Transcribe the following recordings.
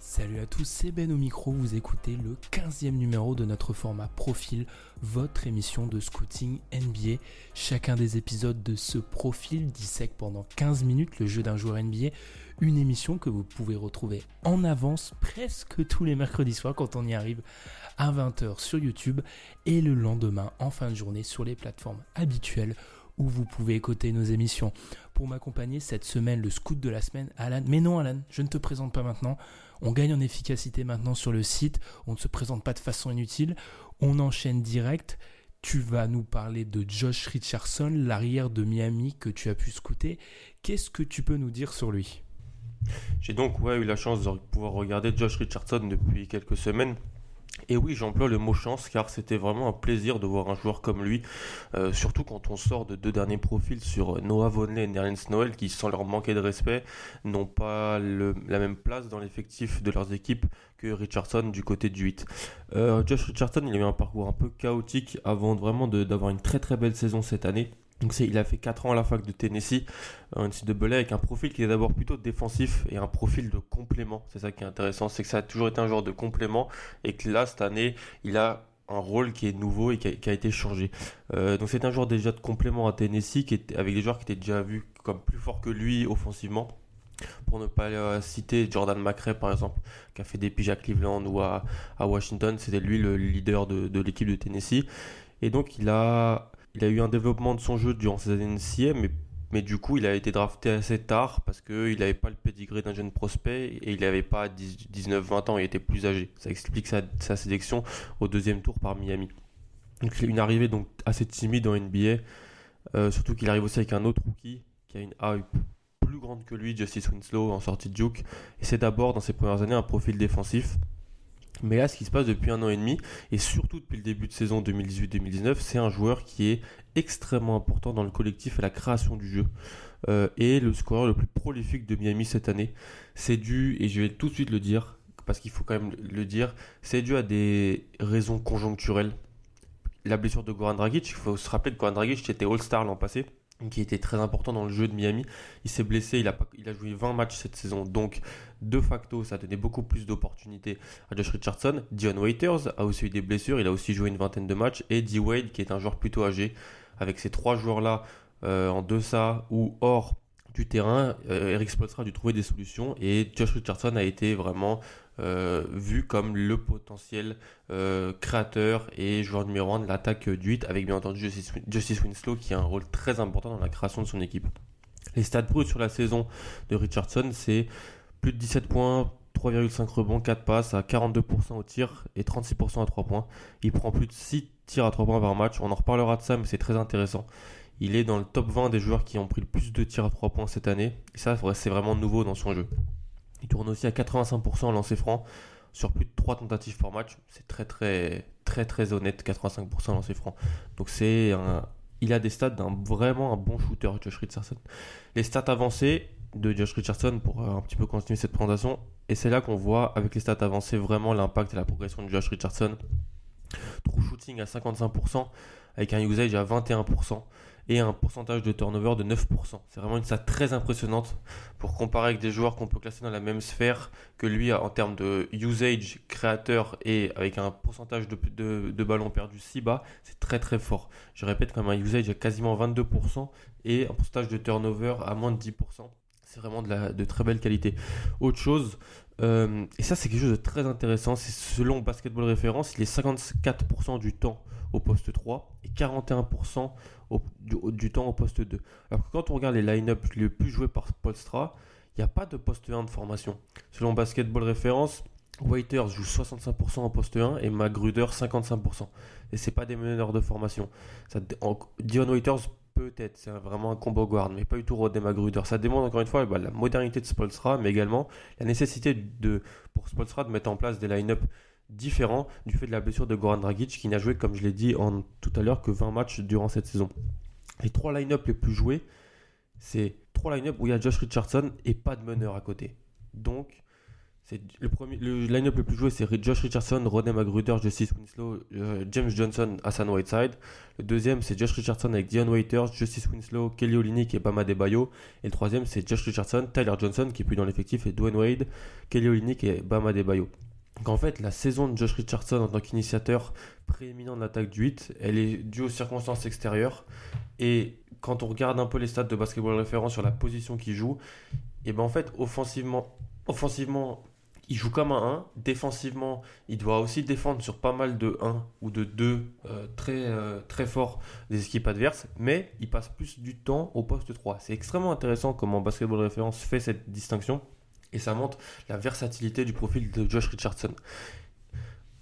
Salut à tous, c'est Ben au micro, vous écoutez le 15e numéro de notre format Profil, votre émission de scouting NBA. Chacun des épisodes de ce profil dissèque pendant 15 minutes le jeu d'un joueur NBA, une émission que vous pouvez retrouver en avance presque tous les mercredis soirs quand on y arrive à 20h sur YouTube et le lendemain en fin de journée sur les plateformes habituelles où vous pouvez écouter nos émissions. Pour m'accompagner cette semaine, le scout de la semaine, Alan. Mais non, Alan, je ne te présente pas maintenant. On gagne en efficacité maintenant sur le site. On ne se présente pas de façon inutile. On enchaîne direct. Tu vas nous parler de Josh Richardson, l'arrière de Miami que tu as pu scouter. Qu'est-ce que tu peux nous dire sur lui? J'ai donc eu la chance de pouvoir regarder Josh Richardson depuis quelques semaines. Et oui, j'emploie le mot chance car c'était vraiment un plaisir de voir un joueur comme lui, euh, surtout quand on sort de deux derniers profils sur Noah Vonley et Nerlens Noel qui, sans leur manquer de respect, n'ont pas la même place dans l'effectif de leurs équipes que Richardson du côté du 8. Euh, Josh Richardson, il a eu un parcours un peu chaotique avant vraiment d'avoir une très très belle saison cette année. Donc il a fait 4 ans à la fac de Tennessee, en NCAA, avec un profil qui est d'abord plutôt défensif et un profil de complément. C'est ça qui est intéressant, c'est que ça a toujours été un genre de complément et que là, cette année, il a un rôle qui est nouveau et qui a, été changé. Euh, donc c'est un joueur déjà de complément à Tennessee, qui était, avec des joueurs qui étaient déjà vus comme plus forts que lui offensivement. Pour ne pas euh, citer Jordan McRae par exemple, qui a fait des piges à Cleveland ou à, Washington, c'était lui le leader de, de l'équipe de Tennessee. Et donc il a, il a eu un développement de son jeu durant ces années NCA, mais, mais du coup il a été drafté assez tard parce qu'il n'avait pas le pedigree d'un jeune prospect et il n'avait pas 19-20 ans, il était plus âgé. Ça explique sa, sa sélection au deuxième tour par Miami. Donc une arrivée donc assez timide en NBA, euh, surtout qu'il arrive aussi avec un autre rookie qui a une hype plus grande que lui, Justice Winslow en sortie de Duke. Et c'est d'abord dans ses premières années un profil défensif. Mais là, ce qui se passe depuis un an et demi, et surtout depuis le début de saison 2018-2019, c'est un joueur qui est extrêmement important dans le collectif et la création du jeu. Euh, et le scoreur le plus prolifique de Miami cette année, c'est dû, et je vais tout de suite le dire, parce qu'il faut quand même le dire, c'est dû à des raisons conjoncturelles. La blessure de Goran Dragic, il faut se rappeler que Goran Dragic était All-Star l'an passé, qui était très important dans le jeu de Miami. Il s'est blessé, il a, joué 20 matchs cette saison, donc de facto, ça a beaucoup plus d'opportunités à Josh Richardson. Dion Waiters a aussi eu des blessures, il a aussi joué une vingtaine de matchs. Et D. Wade, qui est un joueur plutôt âgé, avec ces trois joueurs-là euh, en deçà ou hors terrain, euh, Eric Spoelstra a dû trouver des solutions et Josh Richardson a été vraiment euh, vu comme le potentiel euh, créateur et joueur numéro 1 de l'attaque du 8 avec bien entendu Justice, Justice Winslow qui a un rôle très important dans la création de son équipe. Les stats bruts sur la saison de Richardson, c'est plus de 17 points, 3,5 rebonds, 4 passes à 42% au tir et 36% à 3 points. Il prend plus de 6 tirs à 3 points par match. On en reparlera de ça, mais c'est très intéressant. Il est dans le top 20 des joueurs qui ont pris le plus de tirs à 3 points cette année. Et ça, c'est vraiment nouveau dans son jeu. Il tourne aussi à 85% en lancer franc sur plus de 3 tentatives par match. C'est très très très très honnête, 85% en lancer franc. Donc c'est un... Il a des stats d'un vraiment un bon shooter, Josh Richardson. Les stats avancées de Josh Richardson pour euh, un petit peu continuer cette présentation. Et c'est là qu'on voit avec les stats avancées vraiment l'impact et la progression de Josh Richardson. True shooting à 55% avec un usage à 21% et un pourcentage de turnover de 9%. C'est vraiment une stat très impressionnante pour comparer avec des joueurs qu'on peut classer dans la même sphère que lui en termes de usage créateur et avec un pourcentage de, de, ballons perdus si bas, c'est très très fort. Je répète, comme un usage à quasiment 22% et un pourcentage de turnover à moins de 10%. C'est vraiment de, la, très belle qualité. Autre chose, euh, et ça c'est quelque chose de très intéressant, c'est selon Basketball Référence, il est 54% du temps au poste 3 et 41% au, du, temps au poste 2. Alors que quand on regarde les line-up les plus joués par Polstra, il n'y a pas de poste 1 de formation. Selon Basketball Référence, Waiters joue 65% en poste 1 et Magruder 55%. Et c'est pas des meneurs de formation. Ça, Dion Waiters peut-être, c'est vraiment un combo guard, mais pas du tout Rodney Magruder. Ça démontre encore une fois bah, la modernité de Spolstra, mais également la nécessité pour Spolstra de mettre en place des line-up différents du fait de la blessure de Goran Dragic qui n'a joué, comme je l'ai dit en, tout à l'heure, que 20 matchs durant cette saison. Les trois line-up les plus joués, c'est trois line-up où il y a Josh Richardson et pas de meneur à côté. Donc, c'est le premier, le line-up le plus joué, c'est Josh Richardson, Rodney Magruder, Justice Winslow, euh, James Johnson, Hassan Whiteside. Le deuxième, c'est Josh Richardson avec Dion Waiters, Justice Winslow, Kelly Olynyk et Bama Debayo. Et le troisième, c'est Josh Richardson, Tyler Johnson qui est plus dans l'effectif et Dwayne Wade, Kelly Olynyk et Bama Debayo. Donc en fait, la saison de Josh Richardson en tant qu'initiateur prééminent de l'attaque du 8, elle est due aux circonstances extérieures. Et quand on regarde un peu les stats de basketball référent sur la position qu'il joue, et ben en fait, offensivement, offensivement, il joue comme un 1. Défensivement, il doit aussi défendre sur pas mal de 1 ou de 2 euh, très, euh, très forts des équipes adverses, mais il passe plus du temps au poste 3. C'est extrêmement intéressant comment Basketball Référence fait cette distinction et ça montre la versatilité du profil de Josh Richardson.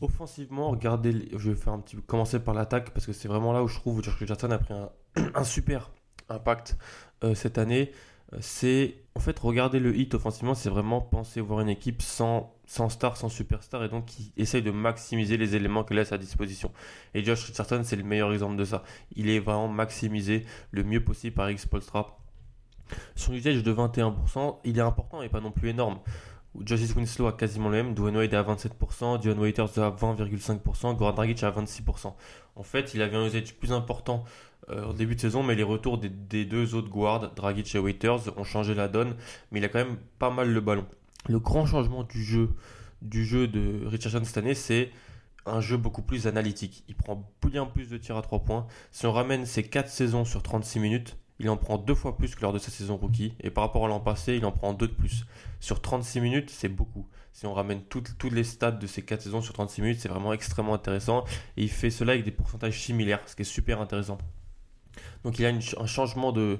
Offensivement, regardez, je vais faire un petit commencer par l'attaque parce que c'est vraiment là où je trouve que Josh Richardson a pris un, super impact euh, cette année. C'est en fait regarder le hit offensivement, c'est vraiment penser voir une équipe sans, sans star, sans superstar et donc qui essaye de maximiser les éléments qu'elle a à disposition. Et Josh Richardson, c'est le meilleur exemple de ça. Il est vraiment maximisé le mieux possible par X Polstra son usage de 21%, il est important et pas non plus énorme. Justice Winslow a quasiment le même, Dwayne Wade à 27%, Dion Waiters à 20,5%, Goran Dragic à 26%. En fait, il avait un usage plus important euh, au début de saison, mais les retours des, deux autres guards, Dragic et Waiters, ont changé la donne, mais il a quand même pas mal le ballon. Le grand changement du jeu, du jeu de Richardson cette année, c'est un jeu beaucoup plus analytique. Il prend bien plus de tirs à 3 points. Si on ramène ses 4 saisons sur 36 minutes, il en prend deux fois plus que lors de sa saison rookie. Et par rapport à l'an passé, il en prend deux de plus. Sur 36 minutes, c'est beaucoup. Si on ramène toutes, les stats de ces quatre saisons sur 36 minutes, c'est vraiment extrêmement intéressant. Et il fait cela avec des pourcentages similaires, ce qui est super intéressant. Donc il a un changement de,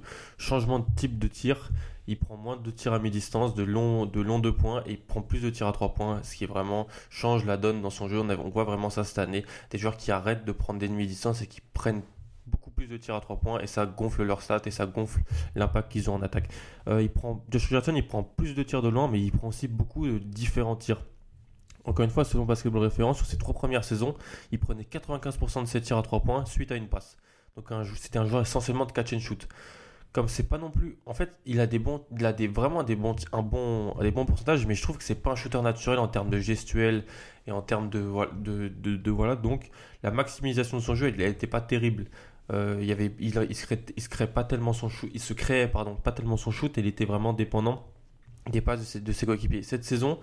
type de tir. Il prend moins de tirs à mi-distance, de long, de long deux points, et il prend plus de tirs à trois points, ce qui vraiment change la donne dans son jeu. On, voit vraiment ça cette année. Des joueurs qui arrêtent de prendre des demi-distances et qui prennent plus de tirs à 3 points et ça gonfle leur stats et ça gonfle l'impact qu'ils ont en attaque. Euh, il prend, Josh il prend plus de tirs de loin, mais il prend aussi beaucoup de différents tirs. Encore une fois, selon Basketball Référence, sur ses trois premières saisons, il prenait 95% de ses tirs à 3 points suite à une passe. Donc c'était un joueur essentiellement de catch and shoot. Comme c'est pas non plus, en fait, il a des bons, il a des vraiment des bons, un pourcentages, mais je trouve que c'est pas un shooter naturel en termes de gestuel et en termes de, voilà. Donc la maximisation de son jeu, elle n'était pas terrible. Euh, il, se créait, pas tellement son shoot, il il était vraiment dépendant des passes de ses, coéquipiers. Cette saison,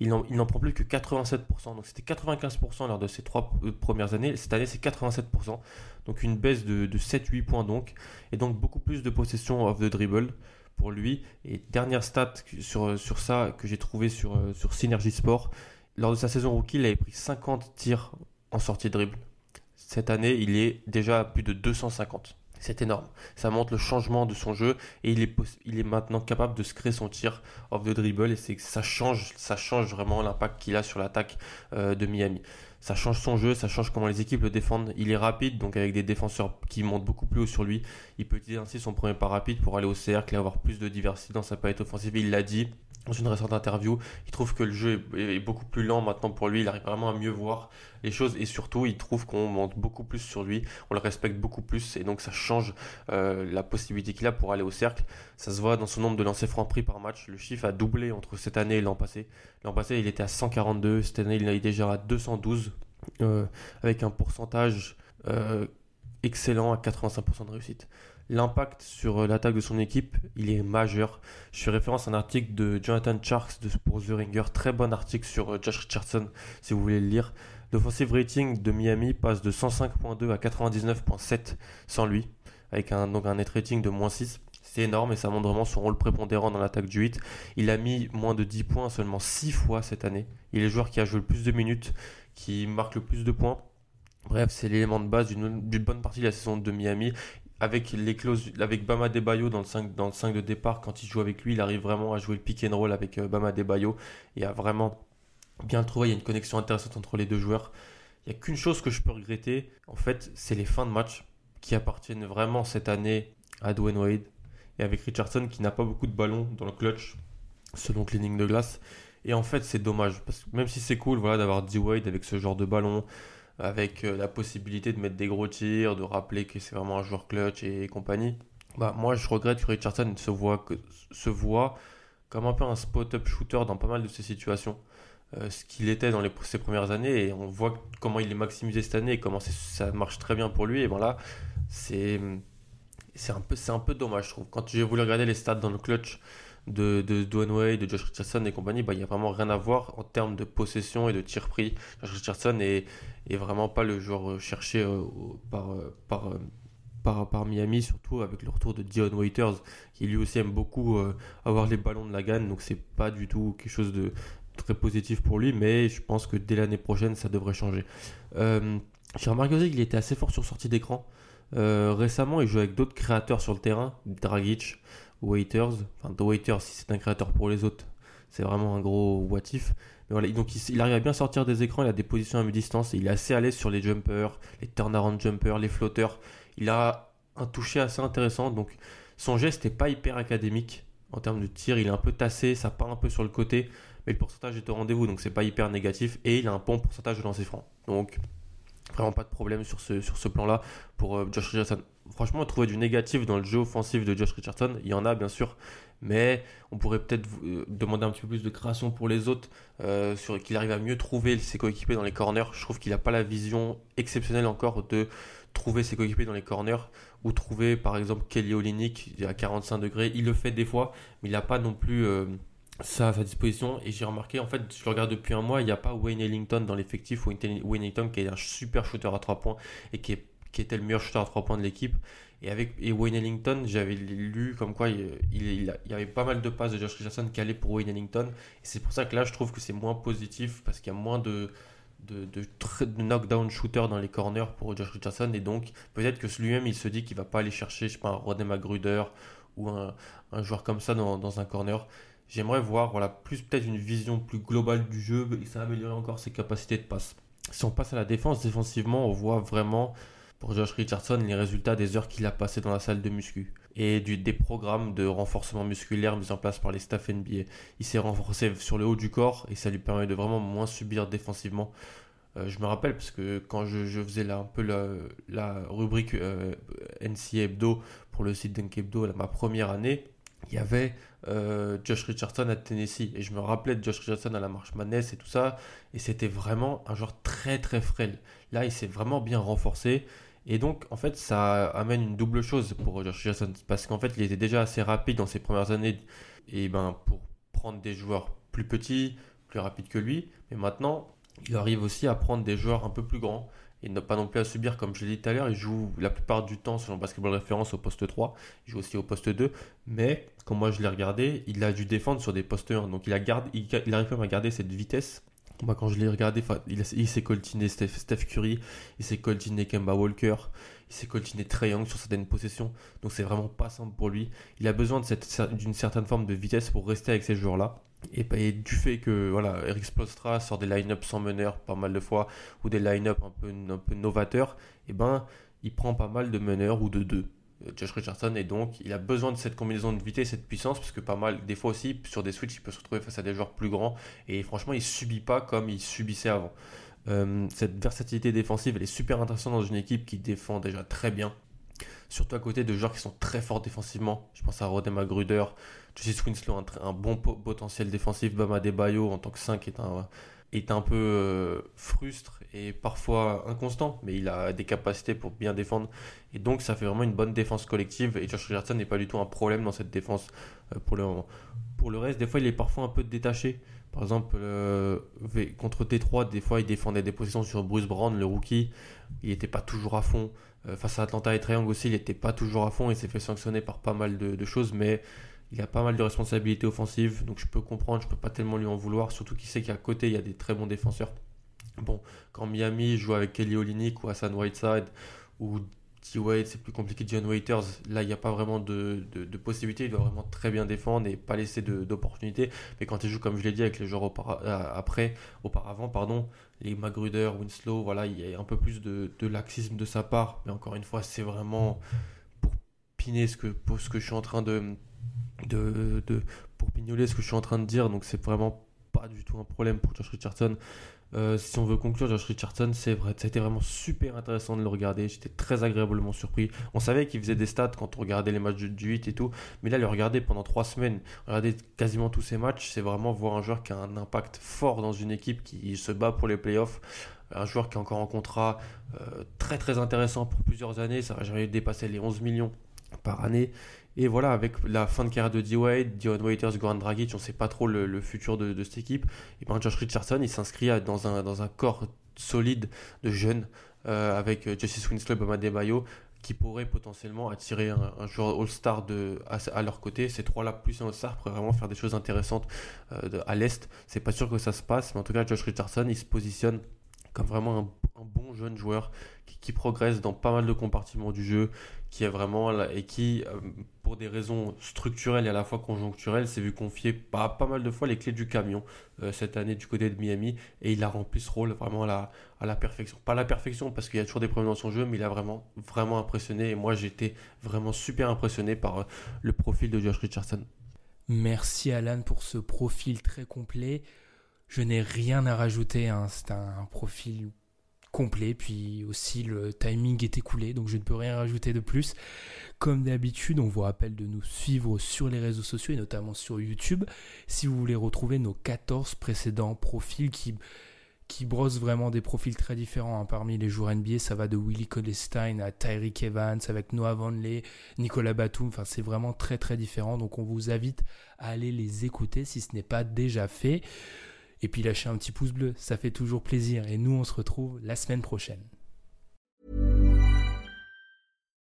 il n'en prend plus que 87%. Donc c'était 95% lors de ses trois euh, premières années. Cette année, c'est 87%. Donc une baisse de, de 7-8 points donc. Et donc beaucoup plus de possession off the dribble pour lui. Et dernière stat sur, sur ça que j'ai trouvé sur, euh, sur Synergy Sport. Lors de sa saison rookie, il avait pris 50 tirs en sortie de dribble. Cette année, il est déjà à plus de 250. C'est énorme. Ça montre le changement de son jeu et il est, maintenant capable de se créer son tir off the dribble et c'est ça change, ça change vraiment l'impact qu'il a sur l'attaque euh, de Miami. Ça change son jeu, ça change comment les équipes le défendent. Il est rapide, donc avec des défenseurs qui montent beaucoup plus haut sur lui. Il peut utiliser ainsi son premier pas rapide pour aller au cercle et avoir plus de diversité dans sa palette offensive. Il l'a dit dans une récente interview, il trouve que le jeu est, beaucoup plus lent maintenant pour lui, il arrive vraiment à mieux voir les choses et surtout il trouve qu'on monte beaucoup plus sur lui, on le respecte beaucoup plus et donc ça change euh, la possibilité qu'il a pour aller au cercle. Ça se voit dans son nombre de lancers francs pris par match, le chiffre a doublé entre cette année et l'an passé. L'an passé il était à 142, cette année il est déjà à 212 euh, avec un pourcentage euh, excellent à 85% de réussite. L'impact sur euh, l'attaque de son équipe, il est majeur. Je fais référence à un article de Jonathan Charks de, pour The Ringer, très bon article sur euh, Josh Richardson, si vous voulez le lire. L'offensive rating de Miami passe de 105.2 à 99.7 sans lui, avec un, donc un net rating de moins 6. C'est énorme et ça montre vraiment son rôle prépondérant dans l'attaque du 8. Il a mis moins de 10 points seulement 6 fois cette année. Il est le joueur qui a joué le plus de minutes, qui marque le plus de points. Bref, c'est l'élément de base d'une bonne partie de la saison de Miami avec les clauses, avec Bama Debayo dans le 5, dans le 5 de départ, quand il joue avec lui, il arrive vraiment à jouer le pick and roll avec euh, Bama Debayo et à vraiment bien trouvé, il y a une connexion intéressante entre les deux joueurs. Il n'y a qu'une chose que je peux regretter, en fait, c'est les fins de match qui appartiennent vraiment cette année à Dwayne Wade et avec Richardson qui n'a pas beaucoup de ballons dans le clutch selon Cleaning de glace. Et en fait, c'est dommage parce que même si c'est cool voilà, d'avoir D-Wade avec ce genre de ballon, avec euh, la possibilité de mettre des gros tirs, de rappeler que c'est vraiment un joueur clutch et, compagnie, bah, moi je regrette que Richardson se voit, comme un peu un spot-up shooter dans pas mal de ces situations. Euh, ce qu'il était dans ses premières années et on voit comment il est maximisé cette année et comment ça marche très bien pour lui. Et voilà, c'est c'est un, un peu dommage, je trouve. Quand j'ai voulu regarder les stats dans le clutch de, de Dwayne Wade, de Josh Richardson et compagnie, bah, il n'y a vraiment rien à voir en termes de possession et de tir pris. Josh Richardson est, est vraiment pas le joueur cherché euh, par, euh, par, euh, par, par, Miami, surtout avec le retour de Dion Waiters, qui lui aussi aime beaucoup avoir les ballons de la gagne, donc c'est pas du tout quelque chose de très positif pour lui, mais je pense que dès l'année prochaine, ça devrait changer. j'ai remarqué aussi qu'il était assez fort sur sortie d'écran. récemment, il joue avec d'autres créateurs sur le terrain, Dragic, Waiters, enfin The Waiters si c'est un créateur pour les autres, c'est vraiment un gros what if. Mais voilà, donc il, arrive à bien sortir des écrans, il a des positions à mi-distance, il est assez à l'aise sur les jumpers, les turnaround jumpers, les flotteurs. Il a un toucher assez intéressant, donc son geste n'est pas hyper académique en termes de tir, il est un peu tassé, ça part un peu sur le côté, mais le pourcentage est au rendez-vous, donc c'est pas hyper négatif, et il a un bon pourcentage de lancer franc. Donc vraiment pas de problème sur ce, sur ce plan-là pour euh, Josh Richardson. Franchement, trouver du négatif dans le jeu offensif de Josh Richardson, il y en a bien sûr, mais on pourrait peut-être euh, demander un petit peu plus de création pour les autres, euh, sur qu'il arrive à mieux trouver ses coéquipiers dans les corners. Je trouve qu'il n'a pas la vision exceptionnelle encore de trouver ses coéquipiers dans les corners ou trouver par exemple Kelly Olynyk à 45 degrés. Il le fait des fois, mais il n'a pas non plus ça à sa disposition. Et j'ai remarqué, en fait, je regarde depuis un mois, il n'y a pas Wayne Ellington dans l'effectif. Wayne Ellington qui est un super shooter à 3 points et qui, qui était le meilleur shooter à 3 points de l'équipe. Et avec et Wayne Ellington, j'avais lu comme quoi il, il, y avait pas mal de passes de Josh Richardson qui allaient pour Wayne Ellington. Et c'est pour ça que là, je trouve que c'est moins positif parce qu'il y a moins de, de, de, de, knockdown shooter dans les corners pour Josh Richardson. Et donc, peut-être que lui-même, il se dit qu'il va pas aller chercher, je sais pas, un Rodney Magruder ou un, un joueur comme ça dans, dans un corner. J'aimerais voir voilà, plus peut-être une vision plus globale du jeu et ça améliorer encore ses capacités de passe. Si on passe à la défense, défensivement, on voit vraiment pour Josh Richardson les résultats des heures qu'il a passées dans la salle de muscu et des programmes de renforcement musculaire mis en place par les staff NBA. Il s'est renforcé sur le haut du corps et ça lui permet de vraiment moins subir défensivement. Euh, je me rappelle parce que quand je, faisais un peu la, rubrique euh, NCA Hebdo pour le site Dunk Hebdo, ma première année, il y avait euh, Josh Richardson à Tennessee. Et je me rappelais de Josh Richardson à la marche Madness et tout ça. Et c'était vraiment un joueur très très frêle. Là, il s'est vraiment bien renforcé. Et donc, en fait, ça amène une double chose pour Josh Richardson. Parce qu'en fait, il était déjà assez rapide dans ses premières années. Et ben, pour prendre des joueurs plus petits, plus rapides que lui. Mais maintenant, il arrive aussi à prendre des joueurs un peu plus grands et ne pas non plus à subir, comme je l'ai dit tout à l'heure, il joue la plupart du temps selon Basketball Référence au poste 3, il joue aussi au poste 2, mais comme moi je l'ai regardé, il a dû défendre sur des postes 1, donc il, a garde, il, arrive même à garder cette vitesse. Moi quand je l'ai regardé, il, il s'est coltiné Steph, Curry, il s'est coltiné Kemba Walker, il s'est coltiné Trey Young sur certaines possessions, donc c'est vraiment pas simple pour lui. Il a besoin d'une certaine forme de vitesse pour rester avec ces joueurs-là. Et, du fait que voilà, Eric Spolstra sort des line-up sans meneur pas mal de fois, ou des line-up un peu, un peu novateurs, et eh ben, il prend pas mal de meneurs ou de deux. Euh, Josh Richardson et donc il a besoin de cette combinaison de vitesse et de puissance parce que pas mal des fois aussi sur des switches il peut se retrouver face à des joueurs plus grands et franchement il subit pas comme il subissait avant. Euh, cette versatilité défensive elle est super intéressante dans une équipe qui défend déjà très bien. Surtout à côté de joueurs qui sont très forts défensivement. Je pense à Rodem Magruder Justice Winslow, un, un bon potentiel défensif. Bama Debayo en tant que 5 est un, est un peu euh, frustre et parfois inconstant, mais il a des capacités pour bien défendre. Et donc ça fait vraiment une bonne défense collective. Et Josh Richardson n'est pas du tout un problème dans cette défense euh, pour, le, pour le reste. Des fois, il est parfois un peu détaché. Par exemple, euh, contre T3, des fois, il défendait des positions sur Bruce Brown, le rookie. Il n'était pas toujours à fond. face à Atlanta et Triangle aussi, il n'était pas toujours à fond. Il s'est fait sanctionner par pas mal de, de choses, mais il a pas mal de responsabilités offensives, donc je peux comprendre, je peux pas tellement lui en vouloir, surtout qu'il sait qu'à côté il y a des très bons défenseurs. Bon, quand Miami joue avec Kelly Olynyk ou Hassan Whiteside ou T-Wade, c'est plus compliqué. John Waiters, là, il n'y a pas vraiment de, de, possibilité. Il doit vraiment très bien défendre et pas laisser d'opportunités. Mais quand il joue, comme je l'ai dit, avec les joueurs euh, après, auparavant, pardon, les Magruder, Winslow, voilà, il y a un peu plus de, de laxisme de sa part. Mais encore une fois, c'est vraiment pour piner ce que, pour ce que je suis en train de, de, pour pignoler ce que je suis en train de dire. Donc c'est vraiment pas du tout un problème pour Josh Richardson. Euh, si on veut conclure, Josh Richardson, c'est vrai, ça a vraiment super intéressant de le regarder. J'étais très agréablement surpris. On savait qu'il faisait des stats quand on regardait les matchs du 8 et tout, mais là, le regarder pendant 3 semaines, regarder quasiment tous ses matchs, c'est vraiment voir un joueur qui a un impact fort dans une équipe qui se bat pour les playoffs. Un joueur qui est encore en contrat euh, très très intéressant pour plusieurs années. Ça va jamais dépasser les 11 millions par année. Et voilà, avec la fin de carrière de D-Wade, Dion Waiters, Goran Dragic, on ne sait pas trop le, futur de, cette équipe. Et ben Josh Richardson, il s'inscrit dans un, corps solide de jeunes, euh, avec Justice Winslow Bama Mayo, qui pourraient potentiellement attirer un, joueur All-Star à, à, leur côté. Ces trois-là, plus un All-Star, pourraient vraiment faire des choses intéressantes euh, à l'Est. C'est pas sûr que ça se passe, mais en tout cas, Josh Richardson, il se positionne comme vraiment un, jeune joueur qui, progresse dans pas mal de compartiments du jeu, qui est vraiment et qui, euh, pour des raisons structurelles et à la fois conjoncturelles, s'est vu confier pas, mal de fois les clés du camion euh, cette année du côté de Miami et il a rempli ce rôle vraiment à la, à perfection. Pas la perfection parce qu'il y a toujours des problèmes dans son jeu, mais il a vraiment, vraiment impressionné et moi j'étais vraiment super impressionné par euh, le profil de Josh Richardson. Merci Alan pour ce profil très complet. Je n'ai rien à rajouter, hein. c'est un profil complet, puis aussi le timing est écoulé, donc je ne peux rien rajouter de plus. Comme d'habitude, on vous rappelle de nous suivre sur les réseaux sociaux et notamment sur YouTube si vous voulez retrouver nos 14 précédents profils qui, qui brossent vraiment des profils très différents. Hein. Parmi les joueurs NBA, ça va de Willie Codestein à Tyreek Evans avec Noah Vanley, Nicolas Batum. Enfin, c'est vraiment très très différent. Donc, on vous invite à aller les écouter si ce n'est pas déjà fait. Et puis lâchez un petit pouce bleu, ça fait toujours plaisir. Et nous, on se retrouve la semaine prochaine.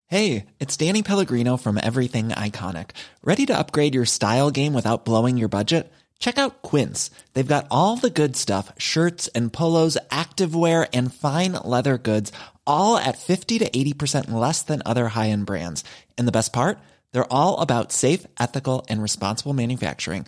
Hey, it's Danny Pellegrino from Everything Iconic. Ready to upgrade your style game without blowing your budget? Check out Quince. They've got all the good stuff shirts and polos, activewear, and fine leather goods, all at 50 to 80% less than other high end brands. And the best part? They're all about safe, ethical, and responsible manufacturing.